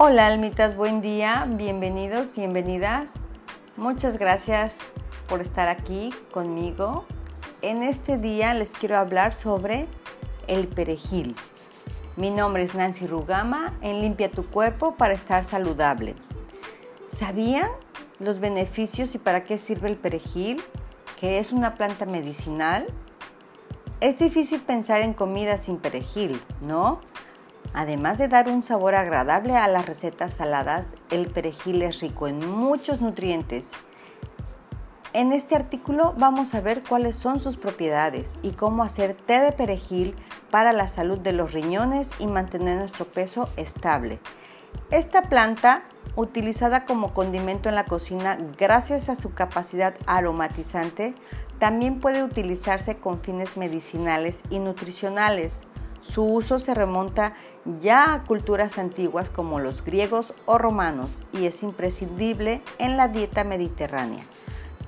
Hola almitas, buen día, bienvenidos, bienvenidas. Muchas gracias por estar aquí conmigo. En este día les quiero hablar sobre el perejil. Mi nombre es Nancy Rugama en Limpia tu cuerpo para estar saludable. ¿Sabían los beneficios y para qué sirve el perejil? Que es una planta medicinal. Es difícil pensar en comida sin perejil, ¿no? Además de dar un sabor agradable a las recetas saladas, el perejil es rico en muchos nutrientes. En este artículo vamos a ver cuáles son sus propiedades y cómo hacer té de perejil para la salud de los riñones y mantener nuestro peso estable. Esta planta, utilizada como condimento en la cocina gracias a su capacidad aromatizante, también puede utilizarse con fines medicinales y nutricionales. Su uso se remonta ya a culturas antiguas como los griegos o romanos y es imprescindible en la dieta mediterránea,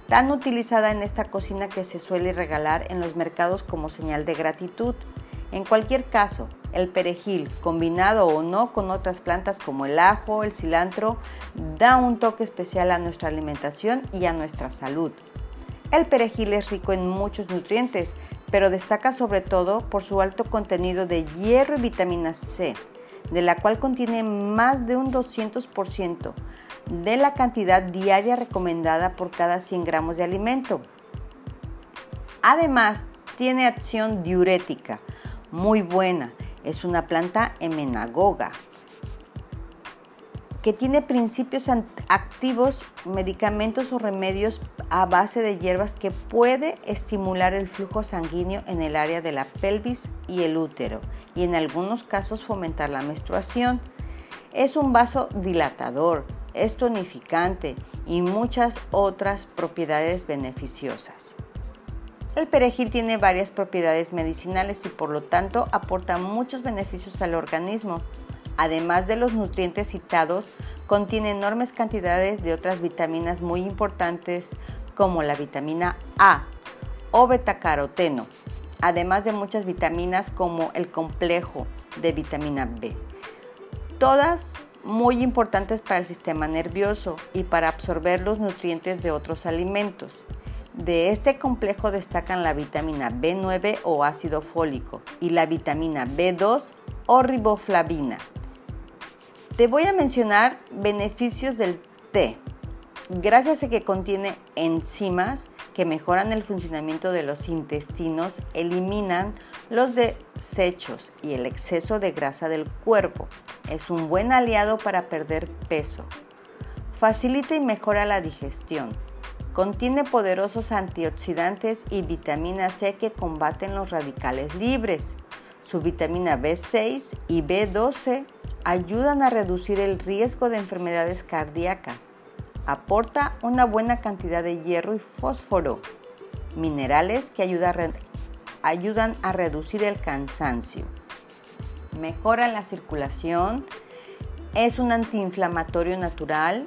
tan utilizada en esta cocina que se suele regalar en los mercados como señal de gratitud. En cualquier caso, el perejil, combinado o no con otras plantas como el ajo, el cilantro, da un toque especial a nuestra alimentación y a nuestra salud. El perejil es rico en muchos nutrientes, pero destaca sobre todo por su alto contenido de hierro y vitamina C, de la cual contiene más de un 200% de la cantidad diaria recomendada por cada 100 gramos de alimento. Además, tiene acción diurética muy buena. Es una planta emenagoga, que tiene principios activos, medicamentos o remedios a base de hierbas que puede estimular el flujo sanguíneo en el área de la pelvis y el útero y en algunos casos fomentar la menstruación. Es un vaso dilatador, es tonificante y muchas otras propiedades beneficiosas. El perejil tiene varias propiedades medicinales y por lo tanto aporta muchos beneficios al organismo además de los nutrientes citados, contiene enormes cantidades de otras vitaminas muy importantes como la vitamina A o betacaroteno, además de muchas vitaminas como el complejo de vitamina B. Todas muy importantes para el sistema nervioso y para absorber los nutrientes de otros alimentos. De este complejo destacan la vitamina B9 o ácido fólico y la vitamina B2 o riboflavina. Te voy a mencionar beneficios del té. Gracias a que contiene enzimas que mejoran el funcionamiento de los intestinos, eliminan los desechos y el exceso de grasa del cuerpo. Es un buen aliado para perder peso. Facilita y mejora la digestión. Contiene poderosos antioxidantes y vitamina C que combaten los radicales libres. Su vitamina B6 y B12 ayudan a reducir el riesgo de enfermedades cardíacas. Aporta una buena cantidad de hierro y fósforo, minerales que ayudan a reducir el cansancio. Mejora la circulación, es un antiinflamatorio natural.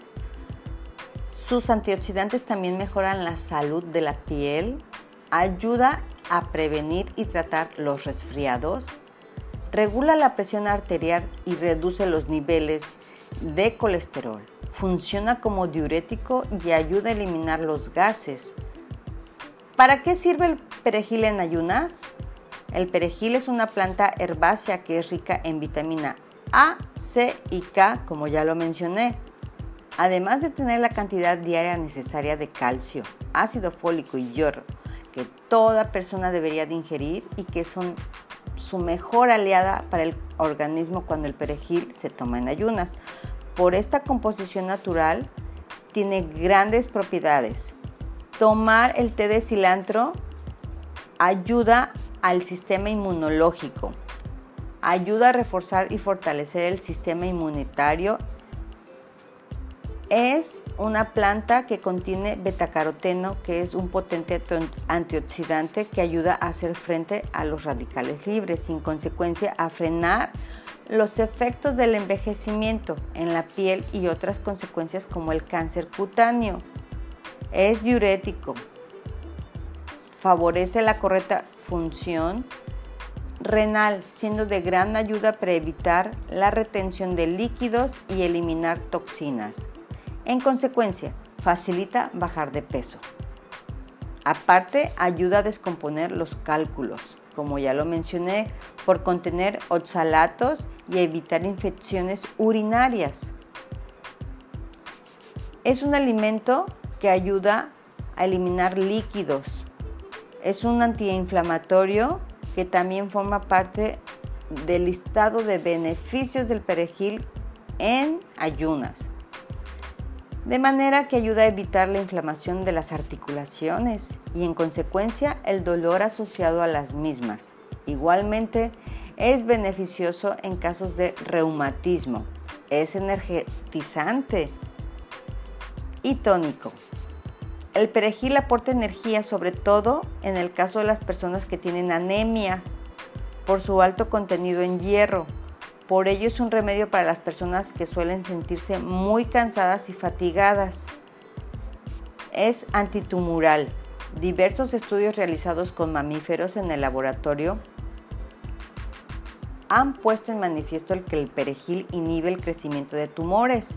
Sus antioxidantes también mejoran la salud de la piel, ayuda a prevenir y tratar los resfriados, regula la presión arterial y reduce los niveles de colesterol. Funciona como diurético y ayuda a eliminar los gases. ¿Para qué sirve el perejil en ayunas? El perejil es una planta herbácea que es rica en vitamina A, C y K, como ya lo mencioné. Además de tener la cantidad diaria necesaria de calcio, ácido fólico y hierro que toda persona debería de ingerir y que son su mejor aliada para el organismo cuando el perejil se toma en ayunas. Por esta composición natural tiene grandes propiedades. Tomar el té de cilantro ayuda al sistema inmunológico, ayuda a reforzar y fortalecer el sistema inmunitario es una planta que contiene betacaroteno, que es un potente antioxidante que ayuda a hacer frente a los radicales libres, sin consecuencia a frenar los efectos del envejecimiento en la piel y otras consecuencias como el cáncer cutáneo. Es diurético, favorece la correcta función renal, siendo de gran ayuda para evitar la retención de líquidos y eliminar toxinas. En consecuencia, facilita bajar de peso. Aparte, ayuda a descomponer los cálculos, como ya lo mencioné, por contener oxalatos y evitar infecciones urinarias. Es un alimento que ayuda a eliminar líquidos. Es un antiinflamatorio que también forma parte del listado de beneficios del perejil en ayunas. De manera que ayuda a evitar la inflamación de las articulaciones y en consecuencia el dolor asociado a las mismas. Igualmente es beneficioso en casos de reumatismo. Es energetizante y tónico. El perejil aporta energía sobre todo en el caso de las personas que tienen anemia por su alto contenido en hierro. Por ello es un remedio para las personas que suelen sentirse muy cansadas y fatigadas. Es antitumoral. Diversos estudios realizados con mamíferos en el laboratorio han puesto en manifiesto el que el perejil inhibe el crecimiento de tumores.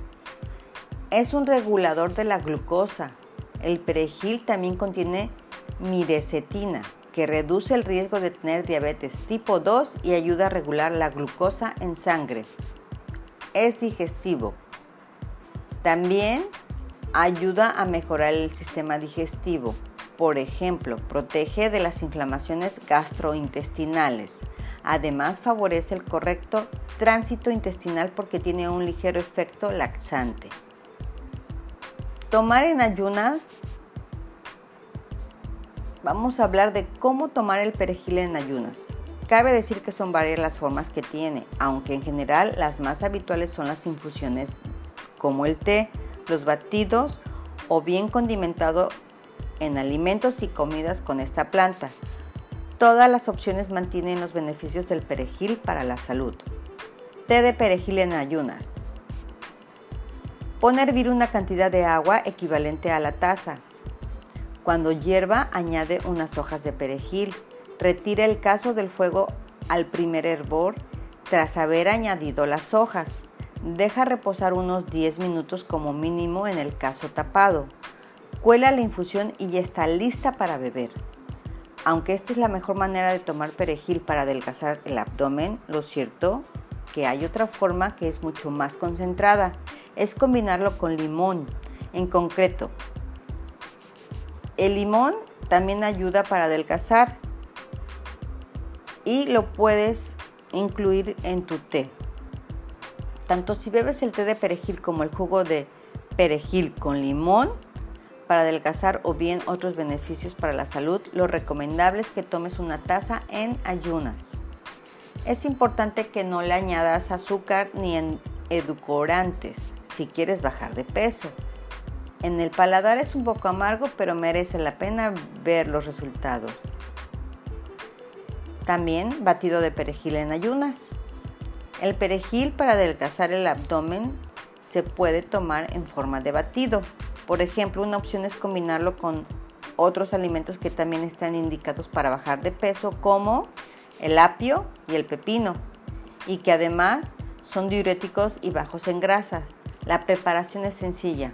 Es un regulador de la glucosa, el perejil también contiene mirecetina, que reduce el riesgo de tener diabetes tipo 2 y ayuda a regular la glucosa en sangre. Es digestivo. También ayuda a mejorar el sistema digestivo. Por ejemplo, protege de las inflamaciones gastrointestinales. Además, favorece el correcto tránsito intestinal porque tiene un ligero efecto laxante. Tomar en ayunas. Vamos a hablar de cómo tomar el perejil en ayunas. Cabe decir que son varias las formas que tiene, aunque en general las más habituales son las infusiones como el té, los batidos o bien condimentado en alimentos y comidas con esta planta. Todas las opciones mantienen los beneficios del perejil para la salud. Té de perejil en ayunas. Pon a hervir una cantidad de agua equivalente a la taza. Cuando hierva, añade unas hojas de perejil. Retira el caso del fuego al primer hervor tras haber añadido las hojas. Deja reposar unos 10 minutos como mínimo en el caso tapado. Cuela la infusión y ya está lista para beber. Aunque esta es la mejor manera de tomar perejil para adelgazar el abdomen, lo cierto que hay otra forma que es mucho más concentrada es combinarlo con limón. En concreto, el limón también ayuda para adelgazar y lo puedes incluir en tu té. Tanto si bebes el té de perejil como el jugo de perejil con limón para adelgazar o bien otros beneficios para la salud, lo recomendable es que tomes una taza en ayunas. Es importante que no le añadas azúcar ni en edulcorantes si quieres bajar de peso. En el paladar es un poco amargo, pero merece la pena ver los resultados. También batido de perejil en ayunas. El perejil para adelgazar el abdomen se puede tomar en forma de batido. Por ejemplo, una opción es combinarlo con otros alimentos que también están indicados para bajar de peso, como el apio y el pepino, y que además son diuréticos y bajos en grasas. La preparación es sencilla.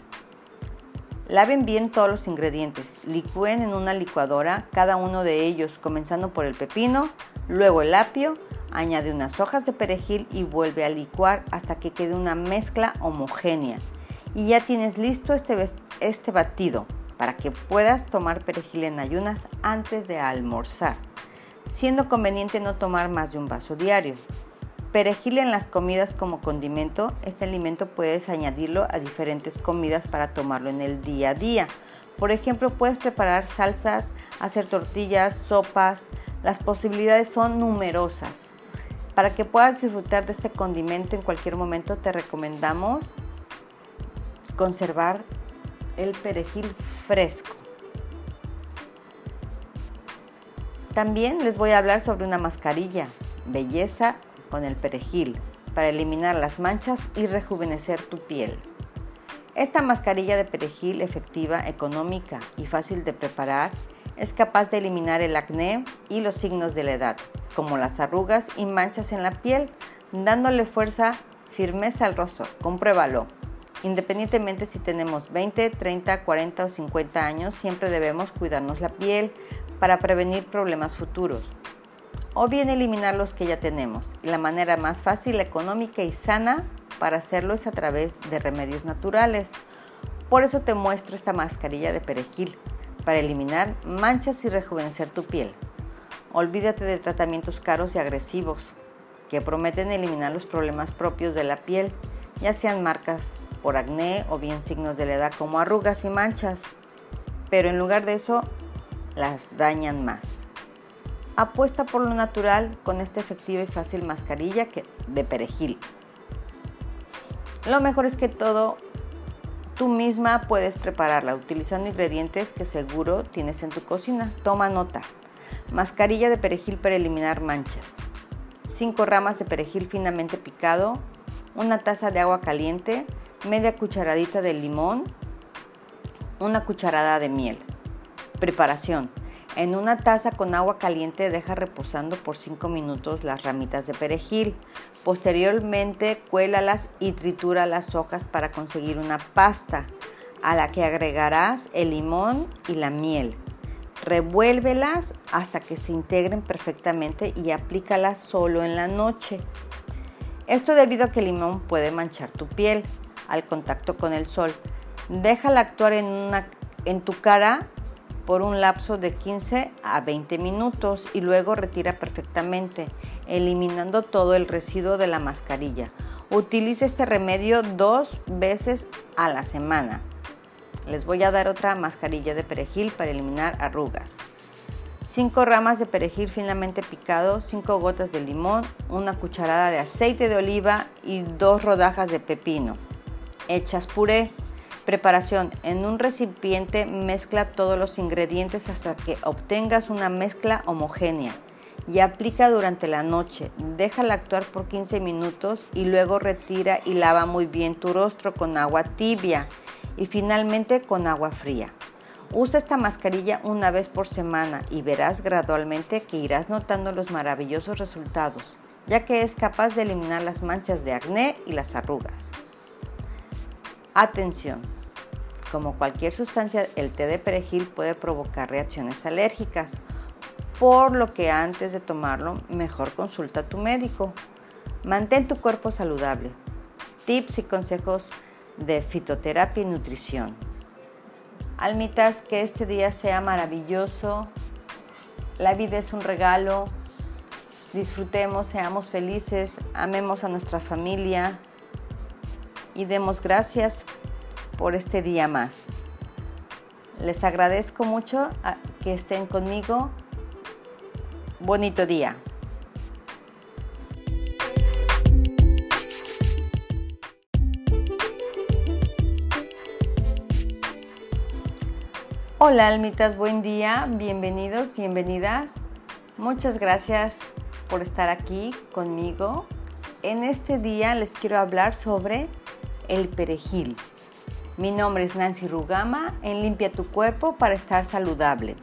Laven bien todos los ingredientes, licúen en una licuadora cada uno de ellos, comenzando por el pepino, luego el apio, añade unas hojas de perejil y vuelve a licuar hasta que quede una mezcla homogénea. Y ya tienes listo este, este batido para que puedas tomar perejil en ayunas antes de almorzar, siendo conveniente no tomar más de un vaso diario. Perejil en las comidas como condimento. Este alimento puedes añadirlo a diferentes comidas para tomarlo en el día a día. Por ejemplo, puedes preparar salsas, hacer tortillas, sopas. Las posibilidades son numerosas. Para que puedas disfrutar de este condimento en cualquier momento, te recomendamos conservar el perejil fresco. También les voy a hablar sobre una mascarilla, belleza con el perejil para eliminar las manchas y rejuvenecer tu piel. Esta mascarilla de perejil efectiva, económica y fácil de preparar Es capaz de eliminar el acné y los signos de la edad, como las arrugas y manchas en la piel, dándole fuerza, firmeza al rostro. Compruébalo. Independientemente si tenemos 20, 30, 40 o 50 años, siempre debemos cuidarnos la piel para prevenir problemas futuros. O bien eliminar los que ya tenemos. La manera más fácil, económica y sana para hacerlo es a través de remedios naturales. Por eso te muestro esta mascarilla de perejil para eliminar manchas y rejuvenecer tu piel. Olvídate de tratamientos caros y agresivos que prometen eliminar los problemas propios de la piel, ya sean marcas por acné o bien signos de la edad como arrugas y manchas, pero en lugar de eso las dañan más. Apuesta por lo natural con esta efectiva y fácil mascarilla de perejil. Lo mejor es que todo tú misma puedes prepararla utilizando ingredientes que seguro tienes en tu cocina. Toma nota. Mascarilla de perejil para eliminar manchas. 5 ramas de perejil finamente picado, una taza de agua caliente, media cucharadita de limón, una cucharada de miel. Preparación. En una taza con agua caliente deja reposando por 5 minutos las ramitas de perejil. Posteriormente cuélalas y tritura las hojas para conseguir una pasta a la que agregarás el limón y la miel. Revuélvelas hasta que se integren perfectamente y aplícalas solo en la noche. Esto debido a que el limón puede manchar tu piel al contacto con el sol. Déjala actuar en, en tu cara por un lapso de 15 a 20 minutos y luego retira perfectamente, eliminando todo el residuo de la mascarilla. Utilice este remedio dos veces a la semana. Les voy a dar otra mascarilla de perejil para eliminar arrugas. 5 ramas de perejil finamente picado, 5 gotas de limón, una cucharada de aceite de oliva y dos rodajas de pepino. Hechas puré. Preparación. En un recipiente mezcla todos los ingredientes hasta que obtengas una mezcla homogénea y aplica durante la noche. Déjala actuar por 15 minutos y luego retira y lava muy bien tu rostro con agua tibia y finalmente con agua fría. Usa esta mascarilla una vez por semana y verás gradualmente que irás notando los maravillosos resultados, ya que es capaz de eliminar las manchas de acné y las arrugas. Atención. Como cualquier sustancia, el té de perejil puede provocar reacciones alérgicas, por lo que antes de tomarlo, mejor consulta a tu médico. Mantén tu cuerpo saludable. Tips y consejos de fitoterapia y nutrición. Almitas, que este día sea maravilloso. La vida es un regalo. Disfrutemos, seamos felices, amemos a nuestra familia, y demos gracias por este día más. Les agradezco mucho que estén conmigo. Bonito día. Hola almitas, buen día, bienvenidos, bienvenidas. Muchas gracias por estar aquí conmigo. En este día les quiero hablar sobre el perejil. Mi nombre es Nancy Rugama en Limpia tu cuerpo para estar saludable.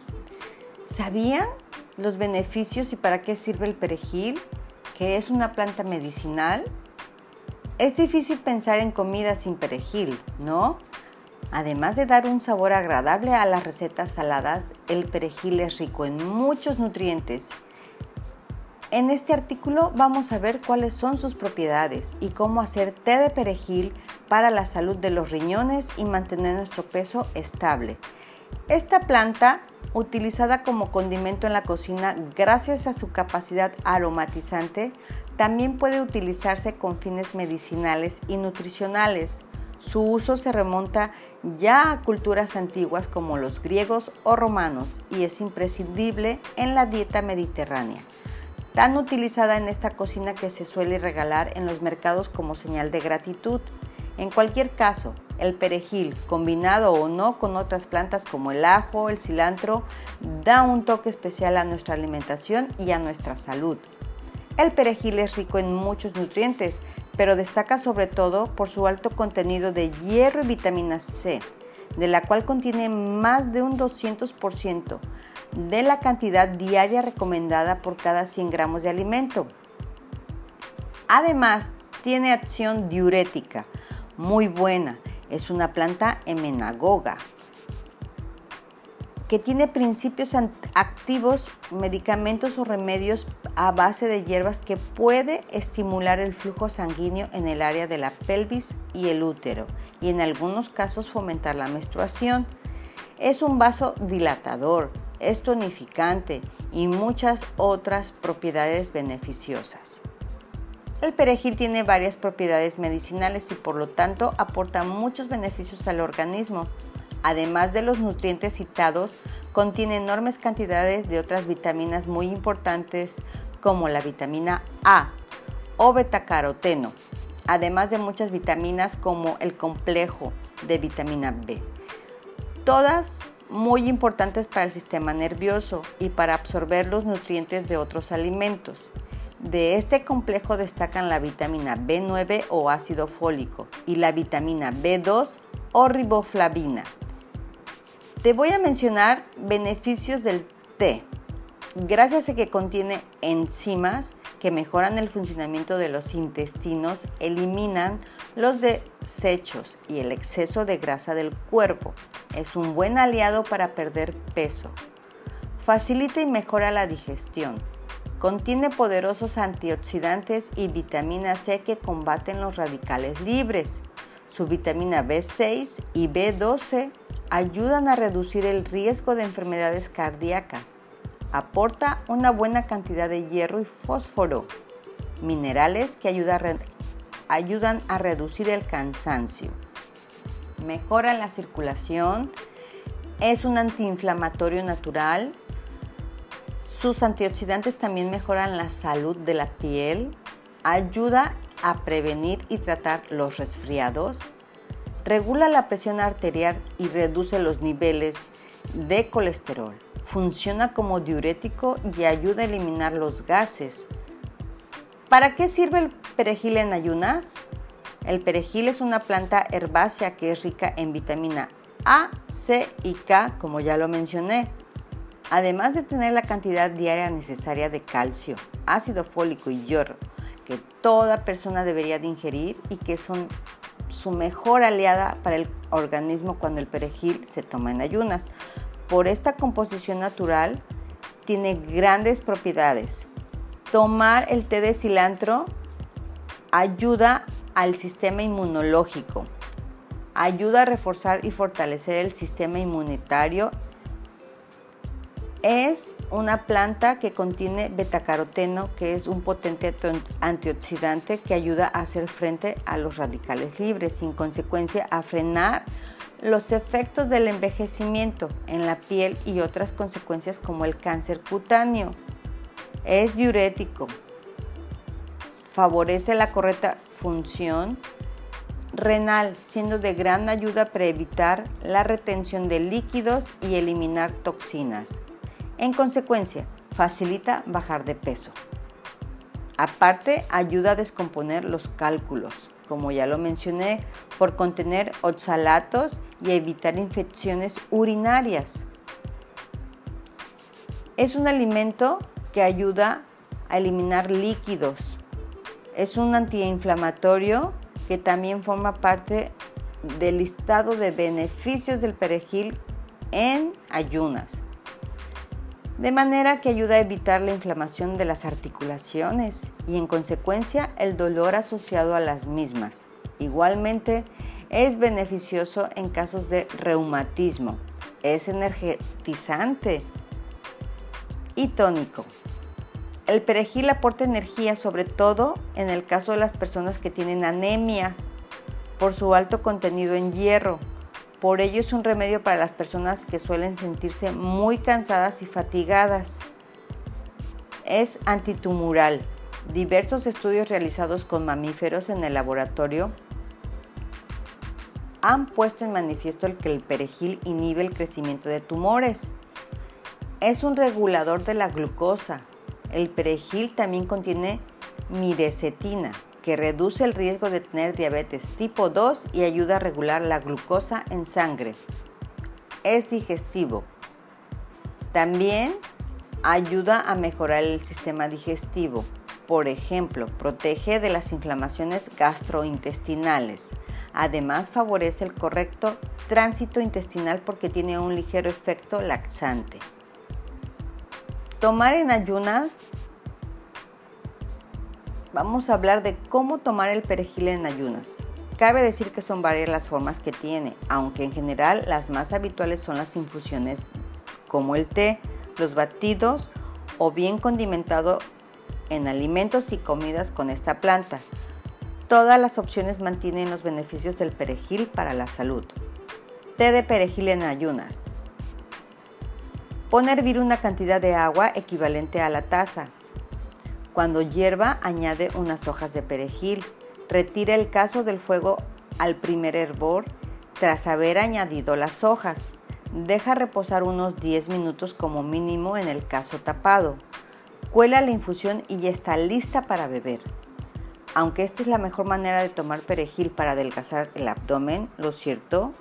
¿Sabían los beneficios y para qué sirve el perejil? Que es una planta medicinal. Es difícil pensar en comida sin perejil, ¿no? Además de dar un sabor agradable a las recetas saladas, el perejil es rico en muchos nutrientes en este artículo vamos a ver cuáles son sus propiedades y cómo hacer té de perejil para la salud de los riñones y mantener nuestro peso estable. Esta planta, utilizada como condimento en la cocina gracias a su capacidad aromatizante, también puede utilizarse con fines medicinales y nutricionales. Su uso se remonta ya a culturas antiguas como los griegos o romanos y es imprescindible en la dieta mediterránea tan utilizada en esta cocina que se suele regalar en los mercados como señal de gratitud. En cualquier caso, el perejil, combinado o no con otras plantas como el ajo, el cilantro, da un toque especial a nuestra alimentación y a nuestra salud. El perejil es rico en muchos nutrientes, pero destaca sobre todo por su alto contenido de hierro y vitamina C, de la cual contiene más de un 200%, de la cantidad diaria recomendada por cada 100 gramos de alimento. Además, tiene acción diurética muy buena. Es una planta emenagoga que tiene principios activos, medicamentos o remedios a base de hierbas que puede estimular el flujo sanguíneo en el área de la pelvis y el útero y en algunos casos fomentar la menstruación. Es un vaso dilatador, es tonificante y muchas otras propiedades beneficiosas. El perejil tiene varias propiedades medicinales y por lo tanto aporta muchos beneficios al organismo además de los nutrientes citados, contiene enormes cantidades de otras vitaminas muy importantes como la vitamina A o betacaroteno, además de muchas vitaminas como el complejo de vitamina B. Todas muy importantes para el sistema nervioso y para absorber los nutrientes de otros alimentos. De este complejo destacan la vitamina B9 o ácido fólico y la vitamina B2 o riboflavina. Te voy a mencionar beneficios del té. Gracias a que contiene enzimas que mejoran el funcionamiento de los intestinos, eliminan los desechos y el exceso de grasa del cuerpo. Es un buen aliado para perder peso. Facilita y mejora la digestión. Contiene poderosos antioxidantes y vitamina C que combaten los radicales libres. Su vitamina B6 y B12 ayudan a reducir el riesgo de enfermedades cardíacas. Aporta una buena cantidad de hierro y fósforo, minerales que ayudan a reducir el cansancio. Mejora la circulación, es un antiinflamatorio natural. Sus antioxidantes también mejoran la salud de la piel, ayuda a prevenir y tratar los resfriados, regula la presión arterial y reduce los niveles de colesterol. Funciona como diurético y ayuda a eliminar los gases. ¿Para qué sirve el perejil en ayunas? El perejil es una planta herbácea que es rica en vitamina A, C y K, como ya lo mencioné. Además de tener la cantidad diaria necesaria de calcio, ácido fólico y hierro, que toda persona debería de ingerir y que son su mejor aliada para el organismo cuando el perejil se toma en ayunas. Por esta composición natural tiene grandes propiedades. Tomar el té de cilantro ayuda al sistema inmunológico, ayuda a reforzar y fortalecer el sistema inmunitario es una planta que contiene betacaroteno, que es un potente antioxidante que ayuda a hacer frente a los radicales libres, sin consecuencia a frenar los efectos del envejecimiento en la piel y otras consecuencias como el cáncer cutáneo. Es diurético, favorece la correcta función renal, siendo de gran ayuda para evitar la retención de líquidos y eliminar toxinas. En consecuencia, facilita bajar de peso. Aparte, ayuda a descomponer los cálculos, como ya lo mencioné, por contener oxalatos y evitar infecciones urinarias. Es un alimento que ayuda a eliminar líquidos. Es un antiinflamatorio que también forma parte del listado de beneficios del perejil en ayunas de manera que ayuda a evitar la inflamación de las articulaciones y en consecuencia el dolor asociado a las mismas. Igualmente es beneficioso en casos de reumatismo, es energetizante y tónico. El perejil aporta energía sobre todo en el caso de las personas que tienen anemia por su alto contenido en hierro por ello es un remedio para las personas que suelen sentirse muy cansadas y fatigadas. Es antitumoral. Diversos estudios realizados con mamíferos en el laboratorio han puesto en manifiesto el que el perejil inhibe el crecimiento de tumores. Es un regulador de la glucosa. El perejil también contiene mirecetina, que reduce el riesgo de tener diabetes tipo 2 y ayuda a regular la glucosa en sangre. Es digestivo. También ayuda a mejorar el sistema digestivo. Por ejemplo, protege de las inflamaciones gastrointestinales. Además, favorece el correcto tránsito intestinal porque tiene un ligero efecto laxante. Tomar en ayunas. Vamos a hablar de cómo tomar el perejil en ayunas. Cabe decir que son varias las formas que tiene, aunque en general las más habituales son las infusiones como el té, los batidos o bien condimentado en alimentos y comidas con esta planta. Todas las opciones mantienen los beneficios del perejil para la salud. Té de perejil en ayunas. Pon a hervir una cantidad de agua equivalente a la taza. Cuando hierva, añade unas hojas de perejil. Retira el caso del fuego al primer hervor tras haber añadido las hojas. Deja reposar unos 10 minutos como mínimo en el caso tapado. Cuela la infusión y ya está lista para beber. Aunque esta es la mejor manera de tomar perejil para adelgazar el abdomen, lo cierto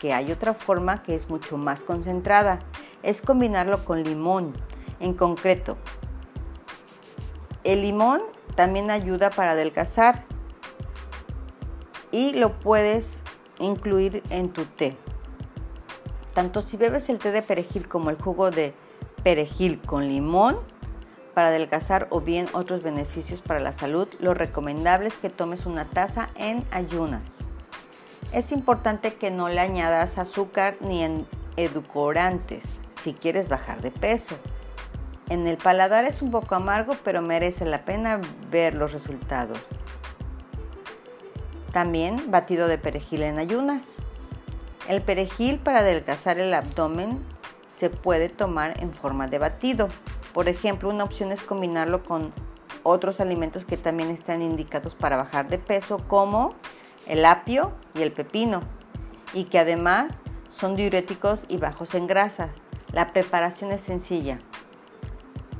que hay otra forma que es mucho más concentrada, es combinarlo con limón. En concreto, el limón también ayuda para adelgazar y lo puedes incluir en tu té. Tanto si bebes el té de perejil como el jugo de perejil con limón para adelgazar o bien otros beneficios para la salud, lo recomendable es que tomes una taza en ayunas. Es importante que no le añadas azúcar ni en edulcorantes si quieres bajar de peso. En el paladar es un poco amargo, pero merece la pena ver los resultados. También batido de perejil en ayunas. El perejil para adelgazar el abdomen se puede tomar en forma de batido. Por ejemplo, una opción es combinarlo con otros alimentos que también están indicados para bajar de peso, como el apio y el pepino, y que además son diuréticos y bajos en grasas. La preparación es sencilla.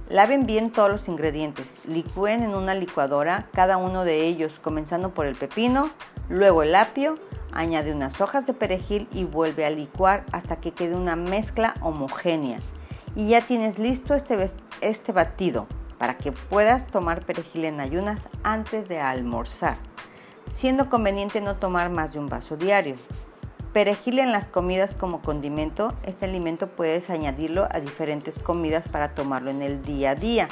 Laven bien todos los ingredientes, licúen en una licuadora cada uno de ellos, comenzando por el pepino, luego el apio, Añade unas hojas de perejil y vuelve a licuar hasta que quede una mezcla homogénea. Y ya tienes listo este, este batido para que puedas tomar perejil en ayunas antes de almorzar, siendo conveniente no tomar más de un vaso diario. Perejil en las comidas como condimento, este alimento puedes añadirlo a diferentes comidas para tomarlo en el día a día.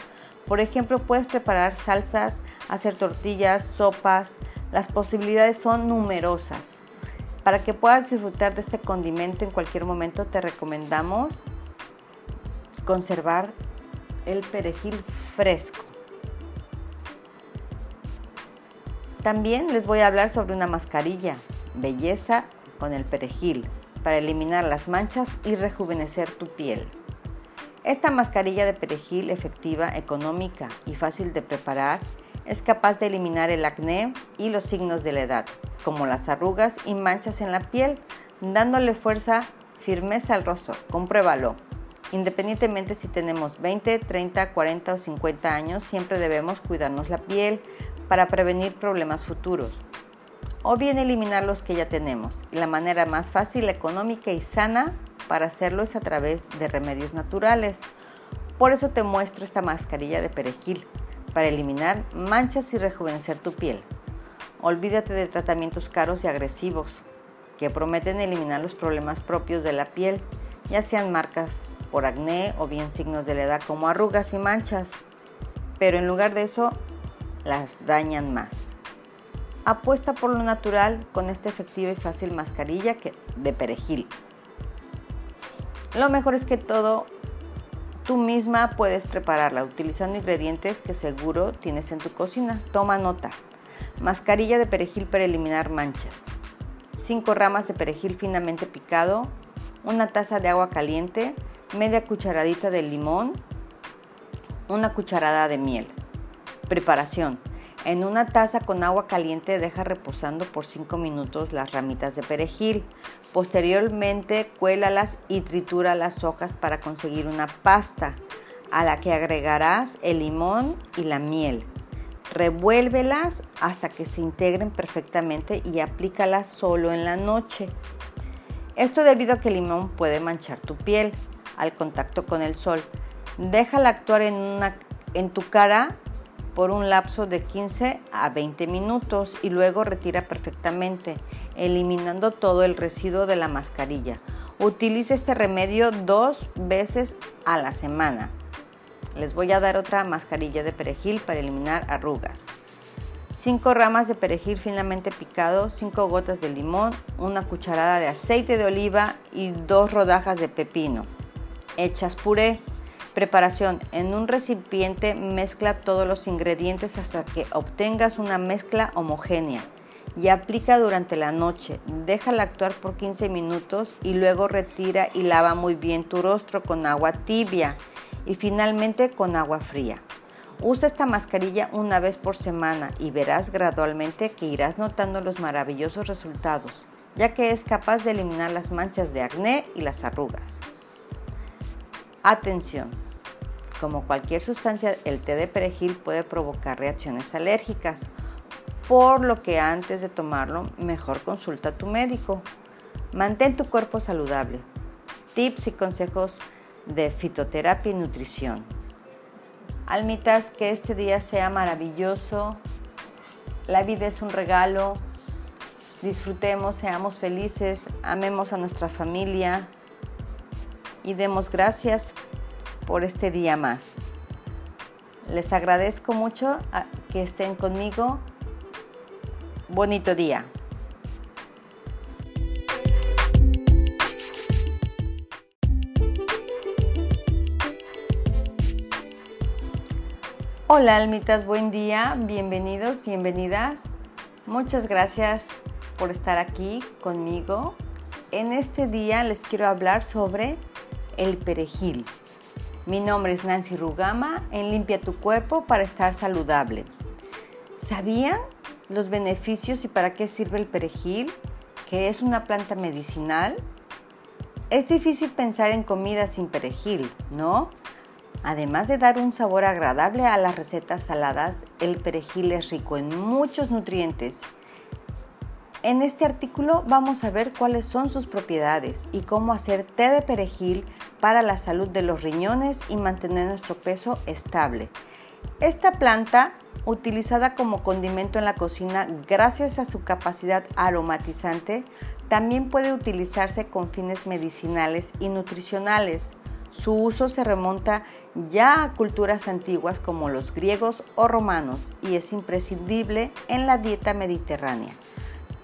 Por ejemplo, puedes preparar salsas, hacer tortillas, sopas, las posibilidades son numerosas. Para que puedas disfrutar de este condimento en cualquier momento, te recomendamos conservar el perejil fresco. También les voy a hablar sobre una mascarilla, belleza con el perejil, para eliminar las manchas y rejuvenecer tu piel. Esta mascarilla de perejil efectiva, económica y fácil de preparar es capaz de eliminar el acné y los signos de la edad, como las arrugas y manchas en la piel, dándole fuerza, firmeza al rostro. Compruébalo. Independientemente si tenemos 20, 30, 40 o 50 años, siempre debemos cuidarnos la piel para prevenir problemas futuros. O bien eliminar los que ya tenemos. Y la manera más fácil, económica y sana para hacerlo es a través de remedios naturales. Por eso te muestro esta mascarilla de perejil para eliminar manchas y rejuvenecer tu piel. Olvídate de tratamientos caros y agresivos que prometen eliminar los problemas propios de la piel, ya sean marcas por acné o bien signos de la edad como arrugas y manchas, pero en lugar de eso las dañan más. Apuesta por lo natural con esta efectiva y fácil mascarilla de perejil. Lo mejor es que todo Tú misma puedes prepararla utilizando ingredientes que seguro tienes en tu cocina. Toma nota. Mascarilla de perejil para eliminar manchas. 5 ramas de perejil finamente picado. Una taza de agua caliente. Media cucharadita de limón. Una cucharada de miel. Preparación. En una taza con agua caliente deja reposando por 5 minutos las ramitas de perejil. Posteriormente cuélalas y tritura las hojas para conseguir una pasta a la que agregarás el limón y la miel. Revuélvelas hasta que se integren perfectamente y aplícalas solo en la noche. Esto debido a que el limón puede manchar tu piel. al contacto con el sol. Déjala actuar en, en tu cara por un lapso de 15 a 20 minutos y luego retira perfectamente, eliminando todo el residuo de la mascarilla. Utilice este remedio dos veces a la semana. Les voy a dar otra mascarilla de perejil para eliminar arrugas. 5 ramas de perejil finamente picado, 5 gotas de limón, una cucharada de aceite de oliva y dos rodajas de pepino. Hechas puré. Preparación. En un recipiente mezcla todos los ingredientes hasta que obtengas una mezcla homogénea y aplica durante la noche. Déjala actuar por 15 minutos y luego retira y lava muy bien tu rostro con agua tibia y finalmente con agua fría. Usa esta mascarilla una vez por semana y verás gradualmente que irás notando los maravillosos resultados, ya que es capaz de eliminar las manchas de acné y las arrugas. Atención. Como cualquier sustancia, el té de perejil puede provocar reacciones alérgicas, por lo que antes de tomarlo, mejor consulta a tu médico. Mantén tu cuerpo saludable. Tips y consejos de fitoterapia y nutrición. Almitas, que este día sea maravilloso. La vida es un regalo. Disfrutemos, seamos felices, amemos a nuestra familia y demos gracias por este día más. Les agradezco mucho que estén conmigo. Bonito día. Hola almitas, buen día, bienvenidos, bienvenidas. Muchas gracias por estar aquí conmigo. En este día les quiero hablar sobre el perejil. Mi nombre es Nancy Rugama en Limpia tu cuerpo para estar saludable. ¿Sabían los beneficios y para qué sirve el perejil? Que es una planta medicinal. Es difícil pensar en comida sin perejil, ¿no? Además de dar un sabor agradable a las recetas saladas, el perejil es rico en muchos nutrientes en este artículo vamos a ver cuáles son sus propiedades y cómo hacer té de perejil para la salud de los riñones y mantener nuestro peso estable. Esta planta, utilizada como condimento en la cocina gracias a su capacidad aromatizante, también puede utilizarse con fines medicinales y nutricionales. Su uso se remonta ya a culturas antiguas como los griegos o romanos y es imprescindible en la dieta mediterránea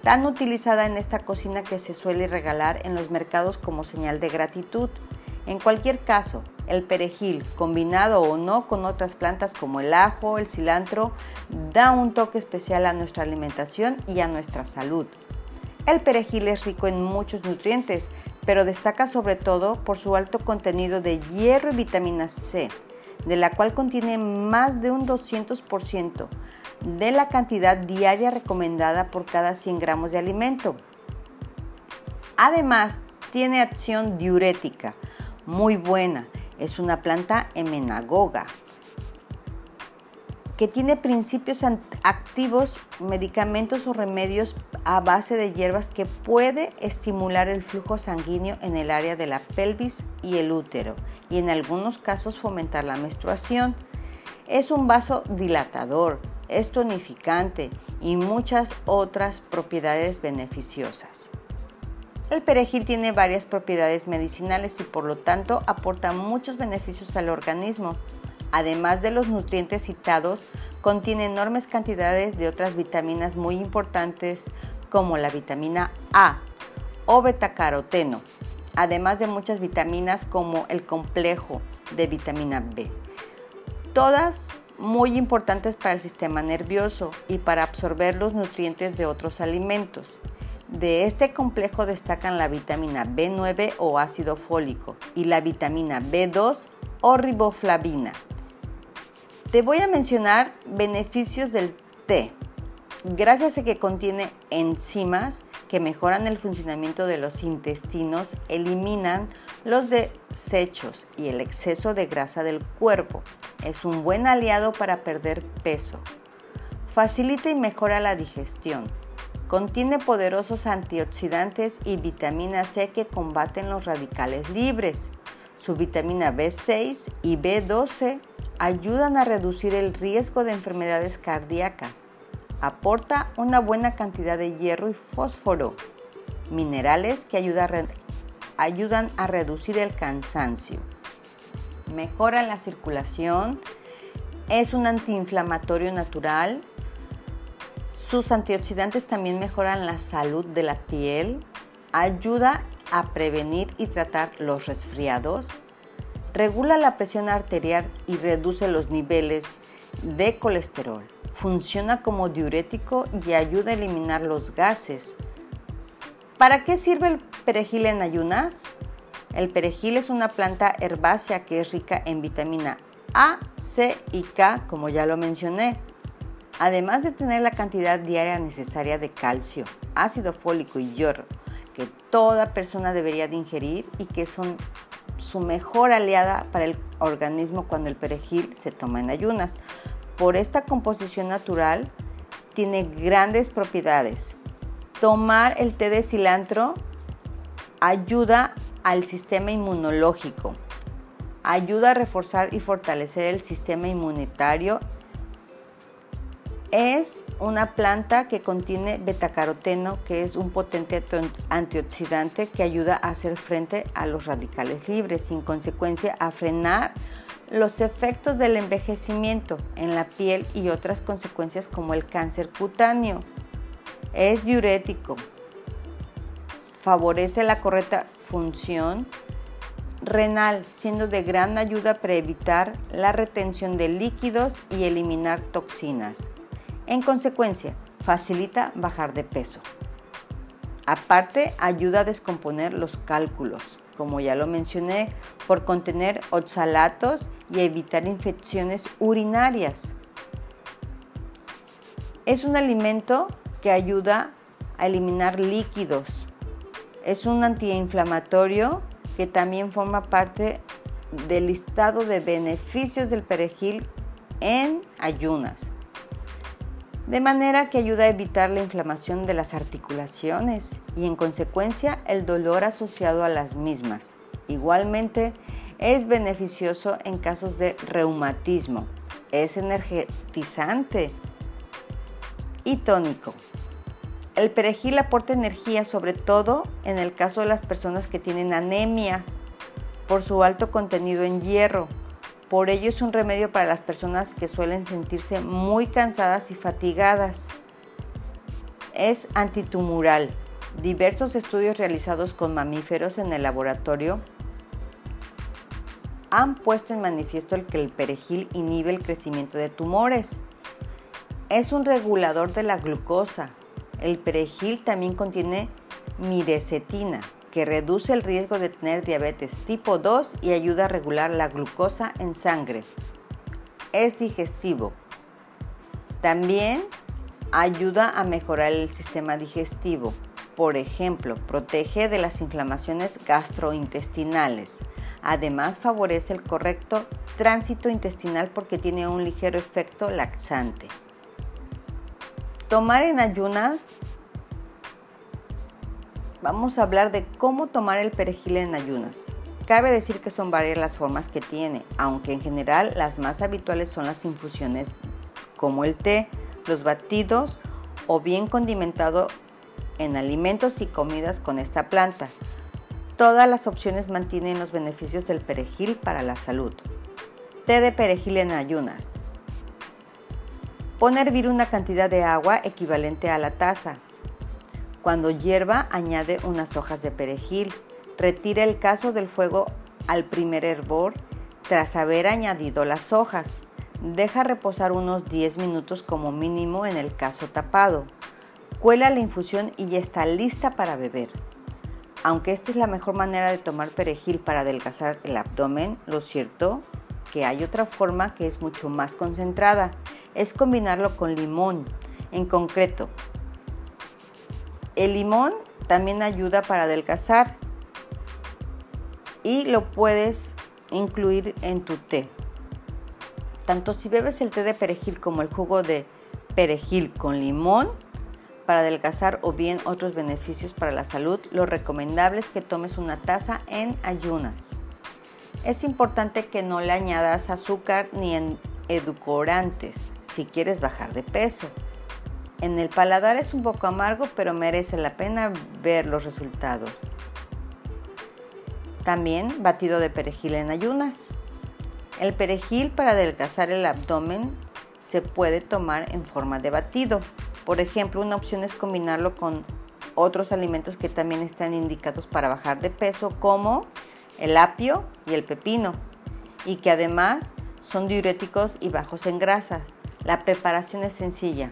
tan utilizada en esta cocina que se suele regalar en los mercados como señal de gratitud. En cualquier caso, el perejil, combinado o no con otras plantas como el ajo, el cilantro, da un toque especial a nuestra alimentación y a nuestra salud. El perejil es rico en muchos nutrientes, pero destaca sobre todo por su alto contenido de hierro y vitamina C, de la cual contiene más de un 200% de la cantidad diaria recomendada por cada 100 gramos de alimento. Además, tiene acción diurética muy buena. Es una planta emenagoga que tiene principios activos, medicamentos o remedios a base de hierbas que puede estimular el flujo sanguíneo en el área de la pelvis y el útero y en algunos casos fomentar la menstruación. Es un vaso dilatador, es tonificante y muchas otras propiedades beneficiosas. El perejil tiene varias propiedades medicinales y por lo tanto aporta muchos beneficios al organismo. Además de los nutrientes citados, contiene enormes cantidades de otras vitaminas muy importantes como la vitamina A o betacaroteno, además de muchas vitaminas como el complejo de vitamina B. Todas muy importantes para el sistema nervioso y para absorber los nutrientes de otros alimentos. De este complejo destacan la vitamina B9 o ácido fólico y la vitamina B2 o riboflavina. Te voy a mencionar beneficios del té. Gracias a que contiene enzimas que mejoran el funcionamiento de los intestinos, eliminan los desechos y el exceso de grasa del cuerpo. Es un buen aliado para perder peso. Facilita y mejora la digestión. Contiene poderosos antioxidantes y vitamina C que combaten los radicales libres. Su vitamina B6 y B12 ayudan a reducir el riesgo de enfermedades cardíacas. Aporta una buena cantidad de hierro y fósforo, minerales que ayudan a reducir el cansancio. Mejora la circulación, es un antiinflamatorio natural. Sus antioxidantes también mejoran la salud de la piel, ayuda a prevenir y tratar los resfriados, regula la presión arterial y reduce los niveles de colesterol. Funciona como diurético y ayuda a eliminar los gases. ¿Para qué sirve el perejil en ayunas? El perejil es una planta herbácea que es rica en vitamina A, C y K, como ya lo mencioné. Además de tener la cantidad diaria necesaria de calcio, ácido fólico y hierro, que toda persona debería de ingerir y que son su mejor aliada para el organismo cuando el perejil se toma en ayunas. Por esta composición natural tiene grandes propiedades. Tomar el té de cilantro ayuda al sistema inmunológico, ayuda a reforzar y fortalecer el sistema inmunitario es una planta que contiene betacaroteno, que es un potente antioxidante que ayuda a hacer frente a los radicales libres, sin consecuencia a frenar los efectos del envejecimiento en la piel y otras consecuencias como el cáncer cutáneo. Es diurético, favorece la correcta función renal, siendo de gran ayuda para evitar la retención de líquidos y eliminar toxinas. En consecuencia, facilita bajar de peso. Aparte, ayuda a descomponer los cálculos, como ya lo mencioné, por contener oxalatos y evitar infecciones urinarias. Es un alimento que ayuda a eliminar líquidos. Es un antiinflamatorio que también forma parte del listado de beneficios del perejil en ayunas de manera que ayuda a evitar la inflamación de las articulaciones y en consecuencia el dolor asociado a las mismas. Igualmente es beneficioso en casos de reumatismo, es energetizante y tónico. El perejil aporta energía sobre todo en el caso de las personas que tienen anemia por su alto contenido en hierro por ello es un remedio para las personas que suelen sentirse muy cansadas y fatigadas. Es antitumoral. Diversos estudios realizados con mamíferos en el laboratorio han puesto en manifiesto el que el perejil inhibe el crecimiento de tumores. Es un regulador de la glucosa. El perejil también contiene mirecetina, que reduce el riesgo de tener diabetes tipo 2 y ayuda a regular la glucosa en sangre. Es digestivo. También ayuda a mejorar el sistema digestivo. Por ejemplo, protege de las inflamaciones gastrointestinales. Además, favorece el correcto tránsito intestinal porque tiene un ligero efecto laxante. Tomar en ayunas vamos a hablar de cómo tomar el perejil en ayunas. Cabe decir que son varias las formas que tiene, aunque en general las más habituales son las infusiones como el té, los batidos o bien condimentado en alimentos y comidas con esta planta. Todas las opciones mantienen los beneficios del perejil para la salud. Té de perejil en ayunas. Pon a hervir una cantidad de agua equivalente a la taza. Cuando hierva, añade unas hojas de perejil. Retira el caso del fuego al primer hervor tras haber añadido las hojas. Deja reposar unos 10 minutos como mínimo en el caso tapado. Cuela la infusión y ya está lista para beber. Aunque esta es la mejor manera de tomar perejil para adelgazar el abdomen, lo cierto que hay otra forma que es mucho más concentrada, es combinarlo con limón. En concreto, el limón también ayuda para adelgazar y lo puedes incluir en tu té. Tanto si bebes el té de perejil como el jugo de perejil con limón para adelgazar o bien otros beneficios para la salud, lo recomendable es que tomes una taza en ayunas. Es importante que no le añadas azúcar ni edulcorantes si quieres bajar de peso. En el paladar es un poco amargo, pero merece la pena ver los resultados. También batido de perejil en ayunas. El perejil para adelgazar el abdomen se puede tomar en forma de batido. Por ejemplo, una opción es combinarlo con otros alimentos que también están indicados para bajar de peso, como el apio y el pepino, y que además son diuréticos y bajos en grasas. La preparación es sencilla.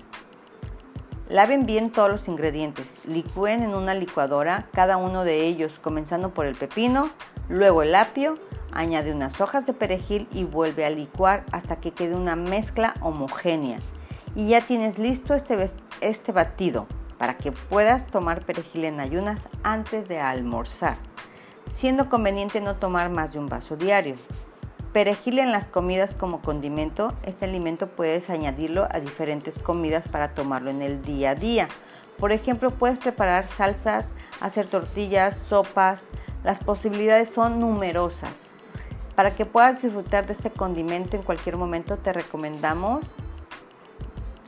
Laven bien todos los ingredientes, licúen en una licuadora cada uno de ellos, comenzando por el pepino, luego el apio, añade unas hojas de perejil y vuelve a licuar hasta que quede una mezcla homogénea. Y ya tienes listo este, este batido para que puedas tomar perejil en ayunas antes de almorzar, siendo conveniente no tomar más de un vaso diario. Perejil en las comidas como condimento. Este alimento puedes añadirlo a diferentes comidas para tomarlo en el día a día. Por ejemplo, puedes preparar salsas, hacer tortillas, sopas. Las posibilidades son numerosas. Para que puedas disfrutar de este condimento en cualquier momento, te recomendamos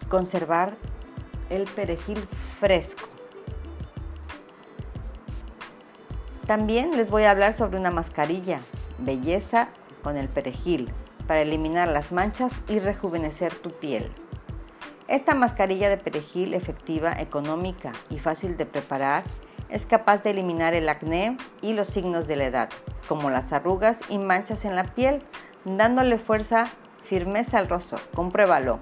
conservar el perejil fresco. También les voy a hablar sobre una mascarilla, belleza con el perejil para eliminar las manchas y rejuvenecer tu piel. Esta mascarilla de perejil efectiva, económica y fácil de preparar es capaz de eliminar el acné y los signos de la edad, como las arrugas y manchas en la piel, dándole fuerza, firmeza al rostro. Compruébalo.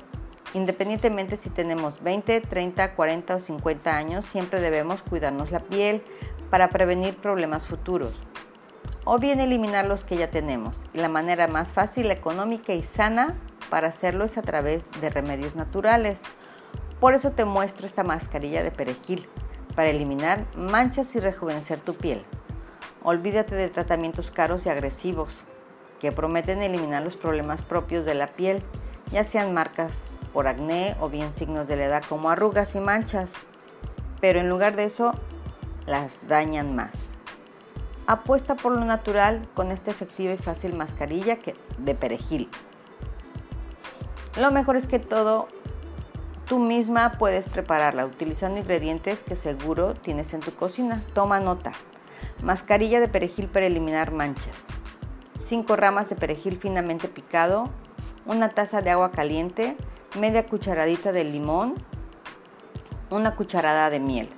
Independientemente si tenemos 20, 30, 40 o 50 años, siempre debemos cuidarnos la piel para prevenir problemas futuros o bien eliminar los que ya tenemos. Y la manera más fácil, económica y sana para hacerlo es a través de remedios naturales. Por eso te muestro esta mascarilla de perejil para eliminar manchas y rejuvenecer tu piel. Olvídate de tratamientos caros y agresivos que prometen eliminar los problemas propios de la piel, ya sean marcas por acné o bien signos de la edad como arrugas y manchas, pero en lugar de eso las dañan más. Apuesta por lo natural con esta efectiva y fácil mascarilla de perejil. Lo mejor es que todo tú misma puedes prepararla utilizando ingredientes que seguro tienes en tu cocina. Toma nota. Mascarilla de perejil para eliminar manchas. 5 ramas de perejil finamente picado, una taza de agua caliente, media cucharadita de limón, una cucharada de miel.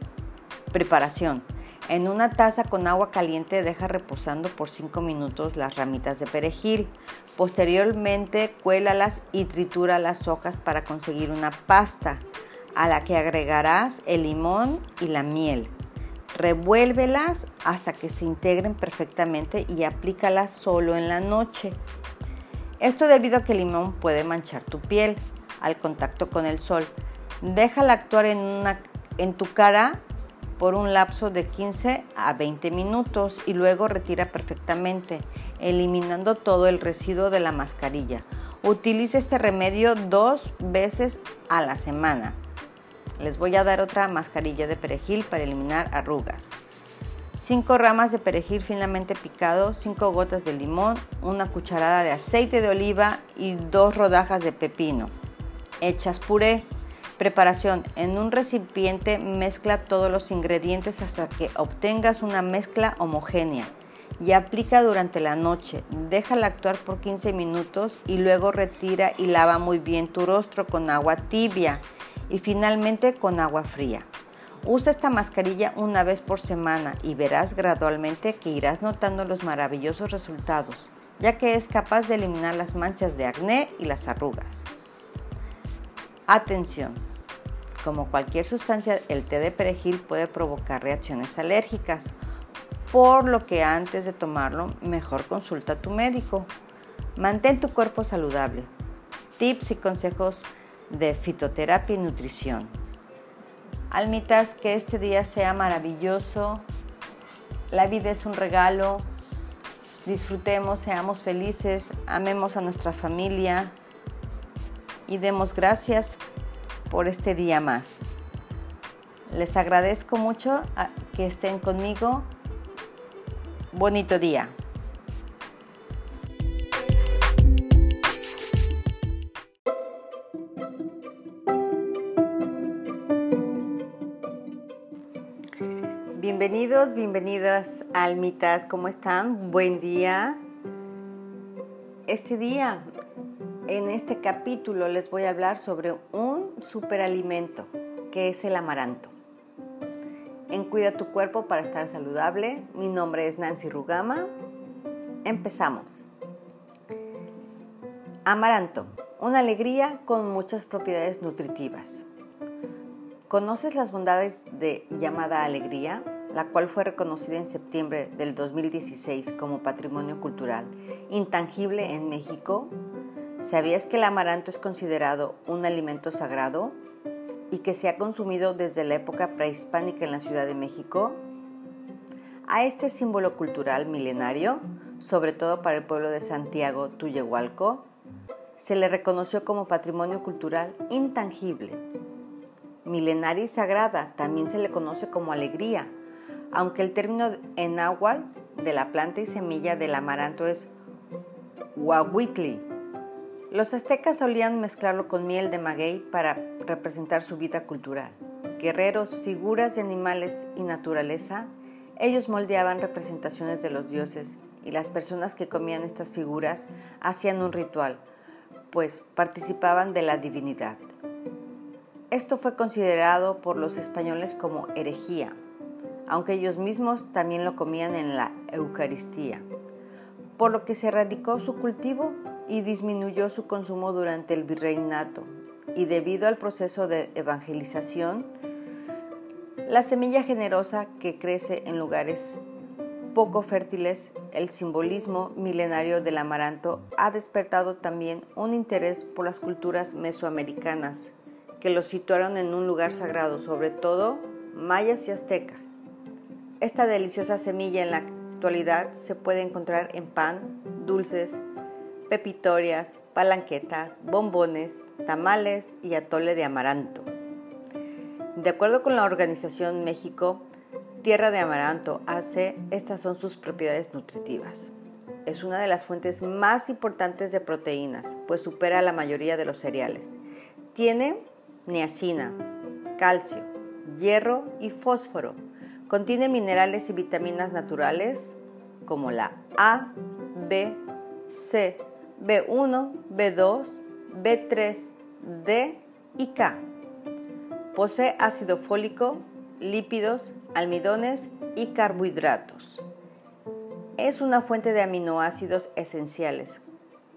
Preparación. En una taza con agua caliente deja reposando por 5 minutos las ramitas de perejil. Posteriormente cuélalas y tritura las hojas para conseguir una pasta a la que agregarás el limón y la miel. Revuélvelas hasta que se integren perfectamente y aplícalas solo en la noche. Esto debido a que el limón puede manchar tu piel al contacto con el sol. Déjala actuar en, en tu cara por un lapso de 15 a 20 minutos y luego retira perfectamente, eliminando todo el residuo de la mascarilla. Utilice este remedio dos veces a la semana. Les voy a dar otra mascarilla de perejil para eliminar arrugas. 5 ramas de perejil finamente picado, 5 gotas de limón, una cucharada de aceite de oliva y dos rodajas de pepino. Hechas puré. Preparación. En un recipiente mezcla todos los ingredientes hasta que obtengas una mezcla homogénea y aplica durante la noche. Déjala actuar por 15 minutos y luego retira y lava muy bien tu rostro con agua tibia y finalmente con agua fría. Usa esta mascarilla una vez por semana y verás gradualmente que irás notando los maravillosos resultados, ya que es capaz de eliminar las manchas de acné y las arrugas. Atención como cualquier sustancia, el té de perejil puede provocar reacciones alérgicas, por lo que antes de tomarlo, mejor consulta a tu médico. Mantén tu cuerpo saludable. Tips y consejos de fitoterapia y nutrición. Almitas, que este día sea maravilloso. La vida es un regalo. Disfrutemos, seamos felices, amemos a nuestra familia y demos gracias por este día más. Les agradezco mucho que estén conmigo. Bonito día. Bienvenidos, bienvenidas almitas, ¿cómo están? Buen día. Este día en este capítulo, les voy a hablar sobre un superalimento que es el amaranto. En Cuida tu cuerpo para estar saludable, mi nombre es Nancy Rugama. Empezamos. Amaranto, una alegría con muchas propiedades nutritivas. ¿Conoces las bondades de llamada alegría, la cual fue reconocida en septiembre del 2016 como patrimonio cultural intangible en México? ¿Sabías que el amaranto es considerado un alimento sagrado y que se ha consumido desde la época prehispánica en la Ciudad de México? A este símbolo cultural milenario, sobre todo para el pueblo de Santiago, Tuyehualco, se le reconoció como patrimonio cultural intangible milenaria y sagrada, también se le conoce como alegría, aunque el término en náhuatl de la planta y semilla del amaranto es huahuitli. Los aztecas solían mezclarlo con miel de maguey para representar su vida cultural. Guerreros, figuras de animales y naturaleza, ellos moldeaban representaciones de los dioses y las personas que comían estas figuras hacían un ritual, pues participaban de la divinidad. Esto fue considerado por los españoles como herejía, aunque ellos mismos también lo comían en la Eucaristía, por lo que se erradicó su cultivo y disminuyó su consumo durante el virreinato. Y debido al proceso de evangelización, la semilla generosa que crece en lugares poco fértiles, el simbolismo milenario del amaranto ha despertado también un interés por las culturas mesoamericanas que los situaron en un lugar sagrado, sobre todo mayas y aztecas. Esta deliciosa semilla en la actualidad se puede encontrar en pan, dulces, pepitorias, palanquetas, bombones, tamales y atole de amaranto. De acuerdo con la organización México, Tierra de Amaranto AC, estas son sus propiedades nutritivas. Es una de las fuentes más importantes de proteínas, pues supera a la mayoría de los cereales. Tiene niacina, calcio, hierro y fósforo. Contiene minerales y vitaminas naturales como la A, B, C, B1, B2, B3, D y K. Posee ácido fólico, lípidos, almidones y carbohidratos. Es una fuente de aminoácidos esenciales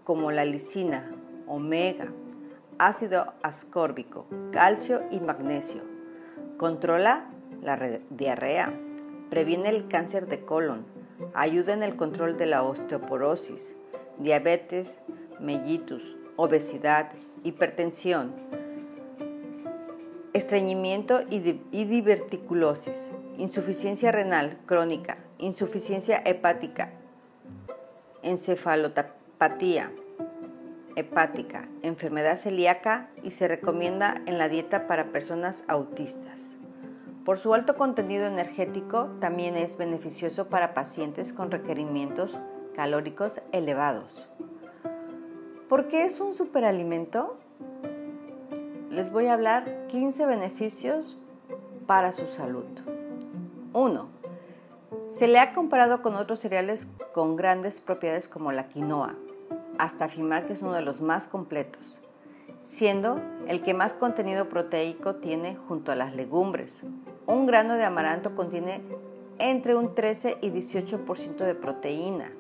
como la lisina, omega, ácido ascórbico, calcio y magnesio. Controla la diarrea, previene el cáncer de colon, ayuda en el control de la osteoporosis, diabetes, mellitus, obesidad, hipertensión, estreñimiento y, diverticulosis, insuficiencia renal crónica, insuficiencia hepática, encefalopatía, hepática, enfermedad celíaca y se recomienda en la dieta para personas autistas. Por su alto contenido energético, también es beneficioso para pacientes con requerimientos calóricos elevados. ¿Por qué es un superalimento? Les voy a hablar 15 beneficios para su salud. 1. Se le ha comparado con otros cereales con grandes propiedades como la quinoa, hasta afirmar que es uno de los más completos, siendo el que más contenido proteico tiene junto a las legumbres. Un grano de amaranto contiene entre un 13 y 18% de proteína,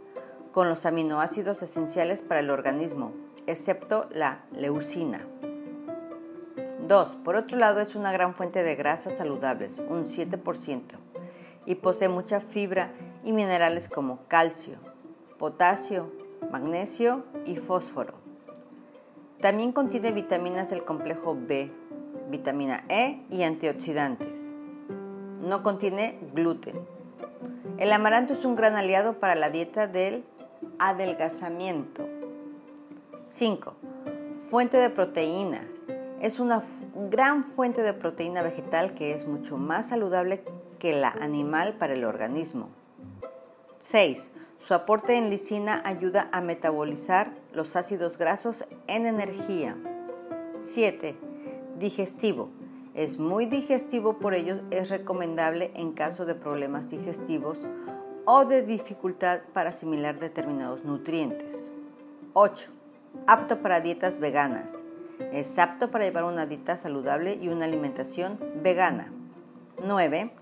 con los aminoácidos esenciales para el organismo, excepto la leucina. 2. Por otro lado, es una gran fuente de grasas saludables, un 7%, y posee mucha fibra y minerales como calcio, potasio, magnesio y fósforo. También contiene vitaminas del complejo B, vitamina E y antioxidantes. No contiene gluten. El amaranto es un gran aliado para la dieta del adelgazamiento. 5. Fuente de proteínas. Es una gran fuente de proteína vegetal que es mucho más saludable que la animal para el organismo. 6. Su aporte en lisina ayuda a metabolizar los ácidos grasos en energía. 7. Digestivo. Es muy digestivo, por ello es recomendable en caso de problemas digestivos o de dificultad para asimilar determinados nutrientes. 8. Apto para dietas veganas. Es apto para llevar una dieta saludable y una alimentación vegana. 9.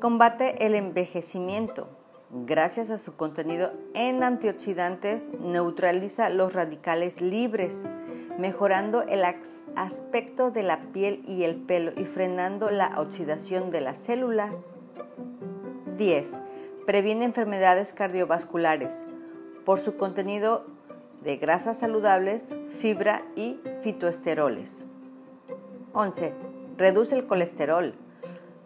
Combate el envejecimiento. Gracias a su contenido en antioxidantes, neutraliza los radicales libres, mejorando el aspecto de la piel y el pelo y frenando la oxidación de las células. 10. Previene enfermedades cardiovasculares por su contenido de grasas saludables, fibra y fitoesteroles. 11. Reduce el colesterol.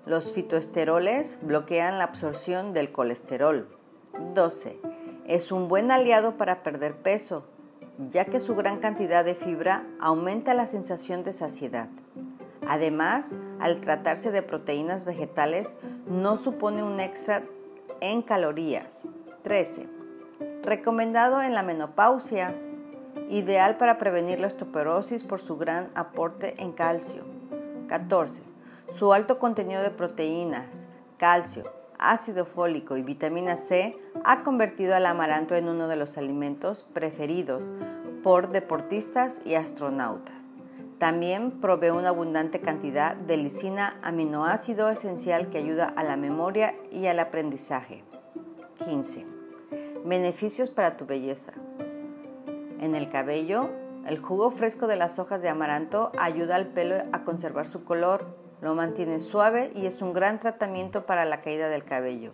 Los fitoesteroles bloquean la absorción del colesterol. 12. Es un buen aliado para perder peso, ya que su gran cantidad de fibra aumenta la sensación de saciedad. Además, al tratarse de proteínas vegetales, no supone un extra en calorías. 13. Recomendado en la menopausia, ideal para prevenir la osteoporosis por su gran aporte en calcio. 14. Su alto contenido de proteínas, calcio, ácido fólico y vitamina C ha convertido al amaranto en uno de los alimentos preferidos por deportistas y astronautas. También provee una abundante cantidad de lisina, aminoácido esencial que ayuda a la memoria y al aprendizaje. 15. Beneficios para tu belleza. En el cabello, el jugo fresco de las hojas de amaranto ayuda al pelo a conservar su color, lo mantiene suave y es un gran tratamiento para la caída del cabello.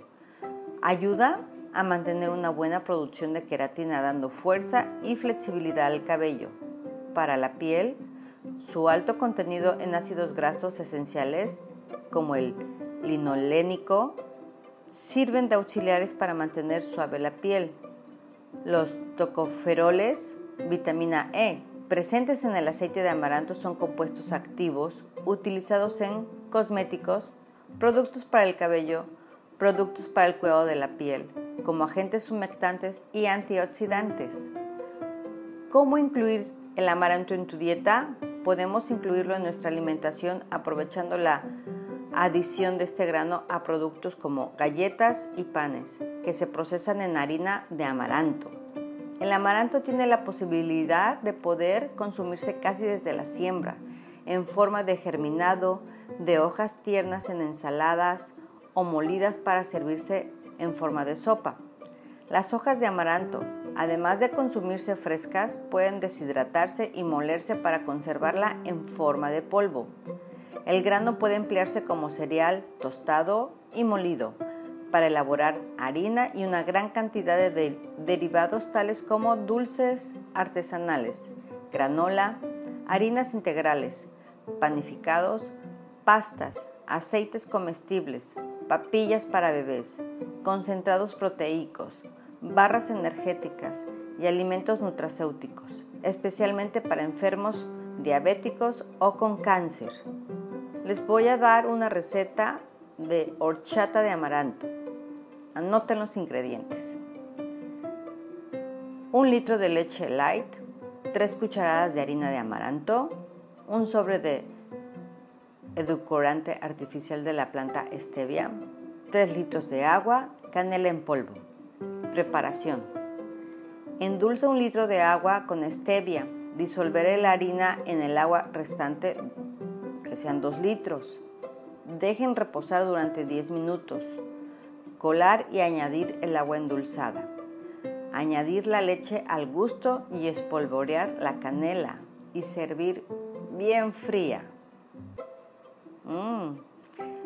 Ayuda a mantener una buena producción de queratina dando fuerza y flexibilidad al cabello. Para la piel, su alto contenido en ácidos grasos esenciales como el linolénico sirven de auxiliares para mantener suave la piel. Los tocoferoles, vitamina E, presentes en el aceite de amaranto son compuestos activos utilizados en cosméticos, productos para el cabello, productos para el cuidado de la piel, como agentes humectantes y antioxidantes. ¿Cómo incluir el amaranto en tu dieta? Podemos incluirlo en nuestra alimentación aprovechando la adición de este grano a productos como galletas y panes que se procesan en harina de amaranto. El amaranto tiene la posibilidad de poder consumirse casi desde la siembra, en forma de germinado, de hojas tiernas en ensaladas o molidas para servirse en forma de sopa. Las hojas de amaranto, además de consumirse frescas, pueden deshidratarse y molerse para conservarla en forma de polvo. El grano puede emplearse como cereal tostado y molido para elaborar harina y una gran cantidad de derivados tales como dulces artesanales, granola, harinas integrales, panificados, pastas, aceites comestibles, papillas para bebés, concentrados proteicos, barras energéticas y alimentos nutracéuticos, especialmente para enfermos diabéticos o con cáncer les voy a dar una receta de horchata de amaranto. Anoten los ingredientes. Un litro de leche light, tres cucharadas de harina de amaranto, un sobre de edulcorante artificial de la planta stevia, 3 litros de agua, canela en polvo. Preparación. Endulce un litro de agua con stevia. Disolveré la harina en el agua restante que sean 2 litros. Dejen reposar durante 10 minutos. Colar y añadir el agua endulzada. Añadir la leche al gusto y espolvorear la canela y servir bien fría. Mm.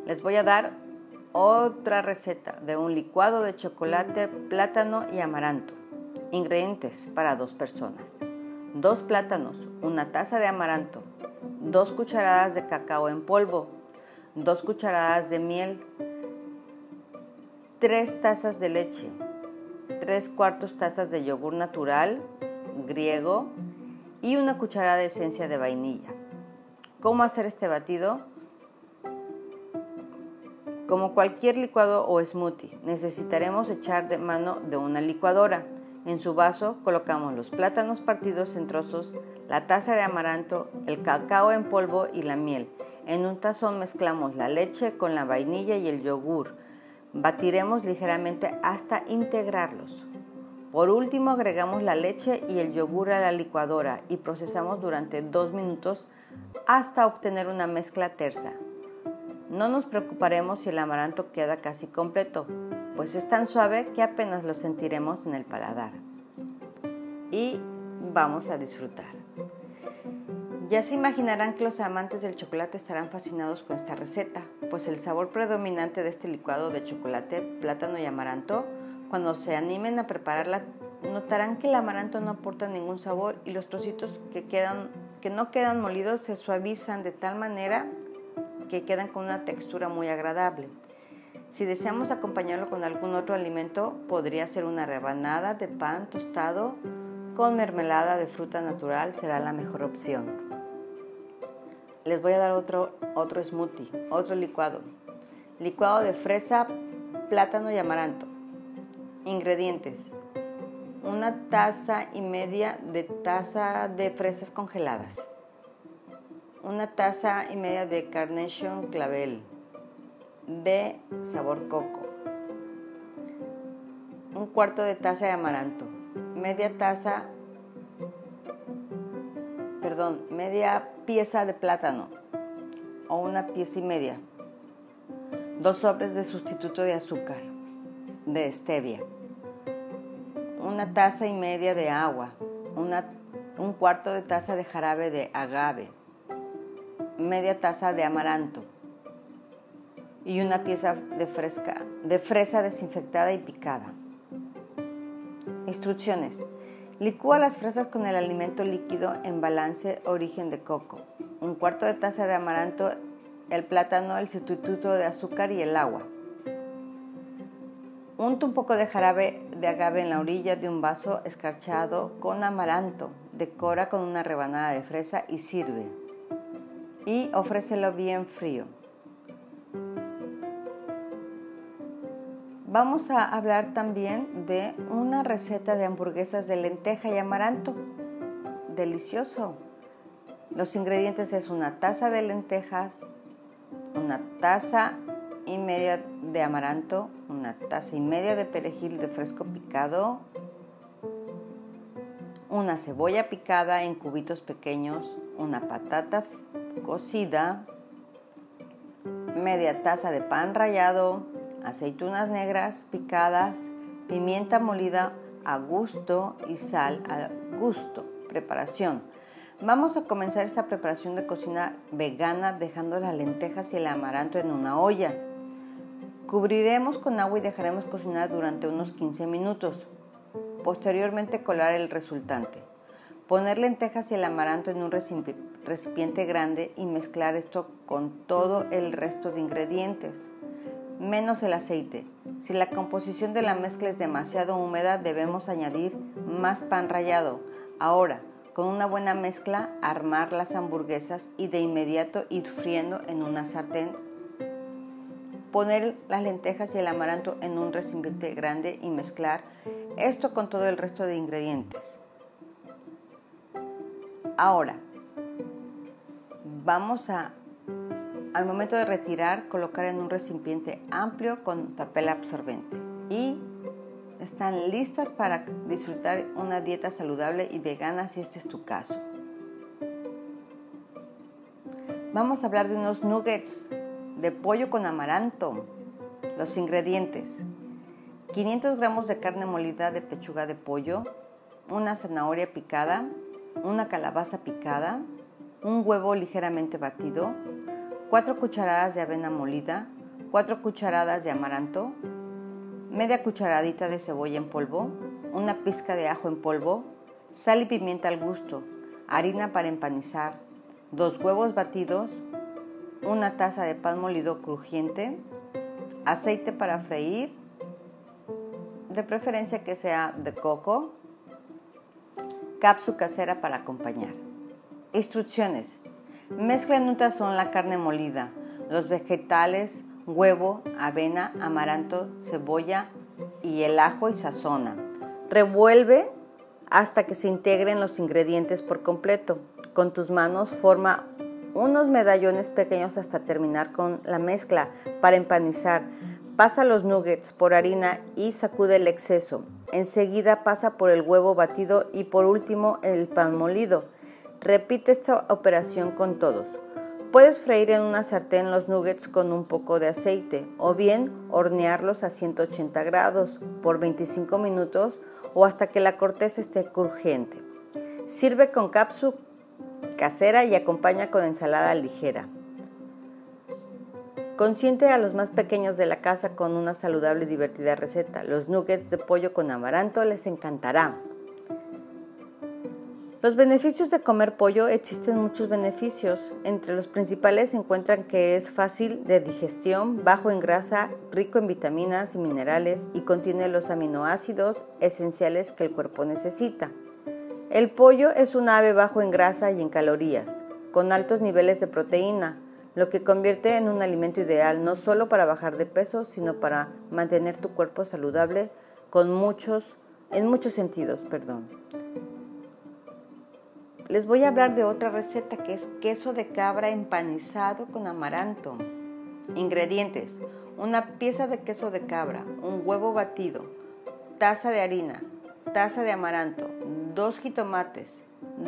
Les voy a dar otra receta de un licuado de chocolate, plátano y amaranto. Ingredientes para dos personas. Dos plátanos, una taza de amaranto, 2 cucharadas de cacao en polvo, 2 cucharadas de miel, 3 tazas de leche, 3 cuartos tazas de yogur natural, griego y una cucharada de esencia de vainilla. ¿Cómo hacer este batido? Como cualquier licuado o smoothie, necesitaremos echar de mano de una licuadora. En su vaso colocamos los plátanos partidos en trozos, la taza de amaranto, el cacao en polvo y la miel. En un tazón mezclamos la leche con la vainilla y el yogur. Batiremos ligeramente hasta integrarlos. Por último agregamos la leche y el yogur a la licuadora y procesamos durante dos minutos hasta obtener una mezcla tersa. No nos preocuparemos si el amaranto queda casi completo, pues es tan suave que apenas lo sentiremos en el paladar. Y vamos a disfrutar. Ya se imaginarán que los amantes del chocolate estarán fascinados con esta receta, pues el sabor predominante de este licuado de chocolate, plátano y amaranto, cuando se animen a prepararla, notarán que el amaranto no aporta ningún sabor y los trocitos que, quedan, que no quedan molidos se suavizan de tal manera que quedan con una textura muy agradable. Si deseamos acompañarlo con algún otro alimento, podría ser una rebanada de pan tostado con mermelada de fruta natural, será la mejor opción. Les voy a dar otro, otro smoothie, otro licuado. Licuado de fresa, plátano y amaranto. Ingredientes. Una taza y media de taza de fresas congeladas una taza y media de Carnation Clavel. B. Sabor coco. Un cuarto de taza de amaranto. Media taza, perdón, media pieza de plátano o una pieza y media. Dos sobres de sustituto de azúcar, de stevia. Una taza y media de agua. Una, un cuarto de taza de jarabe de agave media taza de amaranto y una pieza de, fresa desinfectada y picada. Instrucciones. Licúa las fresas con el alimento líquido en balance origen de coco. Un cuarto de taza de amaranto, el plátano, el sustituto de azúcar y el agua. Unta un poco de jarabe de agave en la orilla de un vaso escarchado con amaranto. Decora con una rebanada de fresa y sirve y ofrécelo bien frío. Vamos a hablar también de una receta de hamburguesas de lenteja y amaranto. Delicioso. Los ingredientes es una taza de lentejas, una taza y media de amaranto, una taza y media de perejil de fresco picado, una cebolla picada en cubitos pequeños, una patata cocida, media taza de pan rallado, aceitunas negras picadas, pimienta molida a gusto y sal a gusto. Preparación. Vamos a comenzar esta preparación de cocina vegana dejando las lentejas y el amaranto en una olla. Cubriremos con agua y dejaremos cocinar durante unos 15 minutos. Posteriormente colar el resultante. Poner lentejas y el amaranto en un recipiente grande y mezclar esto con todo el resto de ingredientes, menos el aceite. Si la composición de la mezcla es demasiado húmeda, debemos añadir más pan rallado. Ahora, con una buena mezcla, armar las hamburguesas y de inmediato ir friendo en una sartén. Poner las lentejas y el amaranto en un recipiente grande y mezclar esto con todo el resto de ingredientes. Ahora, vamos a, al momento de retirar, colocar en un recipiente amplio con papel absorbente y están listas para disfrutar una dieta saludable y vegana si este es tu caso. Vamos a hablar de unos nuggets de pollo con amaranto. Los ingredientes. 500 gramos de carne molida de pechuga de pollo, una zanahoria picada, una calabaza picada, un huevo ligeramente batido, 4 cucharadas de avena molida, 4 cucharadas de amaranto, media cucharadita de cebolla en polvo, una pizca de ajo en polvo, sal y pimienta al gusto, harina para empanizar, dos huevos batidos, una taza de pan molido crujiente, aceite para freír, de preferencia que sea de coco, cápsula casera para acompañar. Instrucciones. Mezcla en un tazón la carne molida, los vegetales, huevo, avena, amaranto, cebolla y el ajo y sazona. Revuelve hasta que se integren los ingredientes por completo. Con tus manos forma unos medallones pequeños hasta terminar con la mezcla para empanizar. Pasa los nuggets por harina y sacude el exceso. Enseguida pasa por el huevo batido y por último el pan molido. Repite esta operación con todos. Puedes freír en una sartén los nuggets con un poco de aceite o bien hornearlos a 180 grados por 25 minutos o hasta que la corteza esté crujiente. Sirve con cápsula casera y acompaña con ensalada ligera. Consiente a los más pequeños de la casa con una saludable y divertida receta. Los nuggets de pollo con amaranto les encantará. Los beneficios de comer pollo existen muchos beneficios. Entre los principales se encuentran que es fácil de digestión, bajo en grasa, rico en vitaminas y minerales y contiene los aminoácidos esenciales que el cuerpo necesita. El pollo es un ave bajo en grasa y en calorías, con altos niveles de proteína, lo que convierte en un alimento ideal no solo para bajar de peso, sino para mantener tu cuerpo saludable con muchos, en muchos sentidos. Perdón. Les voy a hablar de otra receta que es queso de cabra empanizado con amaranto. Ingredientes: una pieza de queso de cabra, un huevo batido, taza de harina, taza de amaranto, dos jitomates,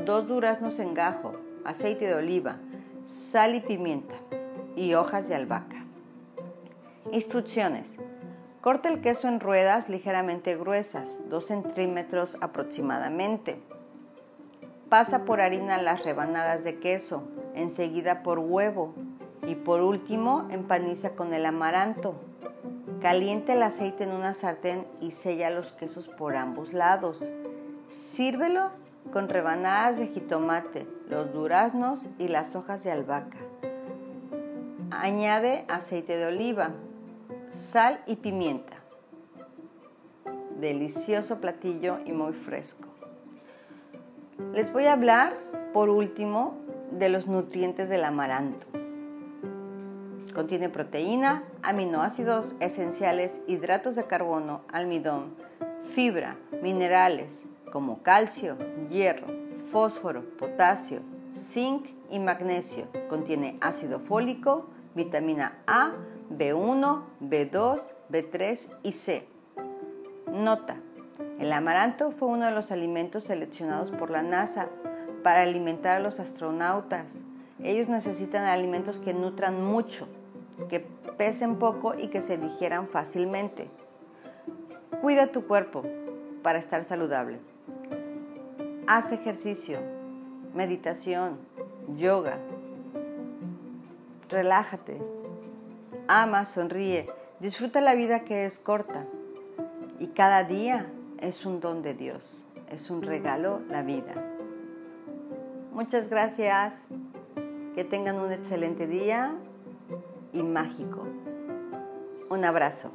dos duraznos en gajo, aceite de oliva, sal y pimienta y hojas de albahaca. Instrucciones. Corta el queso en ruedas ligeramente gruesas, 2 centímetros aproximadamente. Pasa por harina las rebanadas de queso, enseguida por huevo y por último empaniza con el amaranto. Caliente el aceite en una sartén y sella los quesos por ambos lados. Sírvelos con rebanadas de jitomate, los duraznos y las hojas de albahaca. Añade aceite de oliva, sal y pimienta. Delicioso platillo y muy fresco. Les voy a hablar por último de los nutrientes del amaranto. Contiene proteína, aminoácidos esenciales, hidratos de carbono, almidón, fibra, minerales, como calcio, hierro, fósforo, potasio, zinc y magnesio. Contiene ácido fólico, vitamina A, B1, B2, B3 y C. Nota. El amaranto fue uno de los alimentos seleccionados por la NASA para alimentar a los astronautas. Ellos necesitan alimentos que nutran mucho, que pesen poco y que se digieran fácilmente. Cuida tu cuerpo para estar saludable. Haz ejercicio, meditación, yoga. Relájate. Ama, sonríe. Disfruta la vida que es corta. Y cada día es un don de Dios. Es un regalo la vida. Muchas gracias. Que tengan un excelente día y mágico. Un abrazo.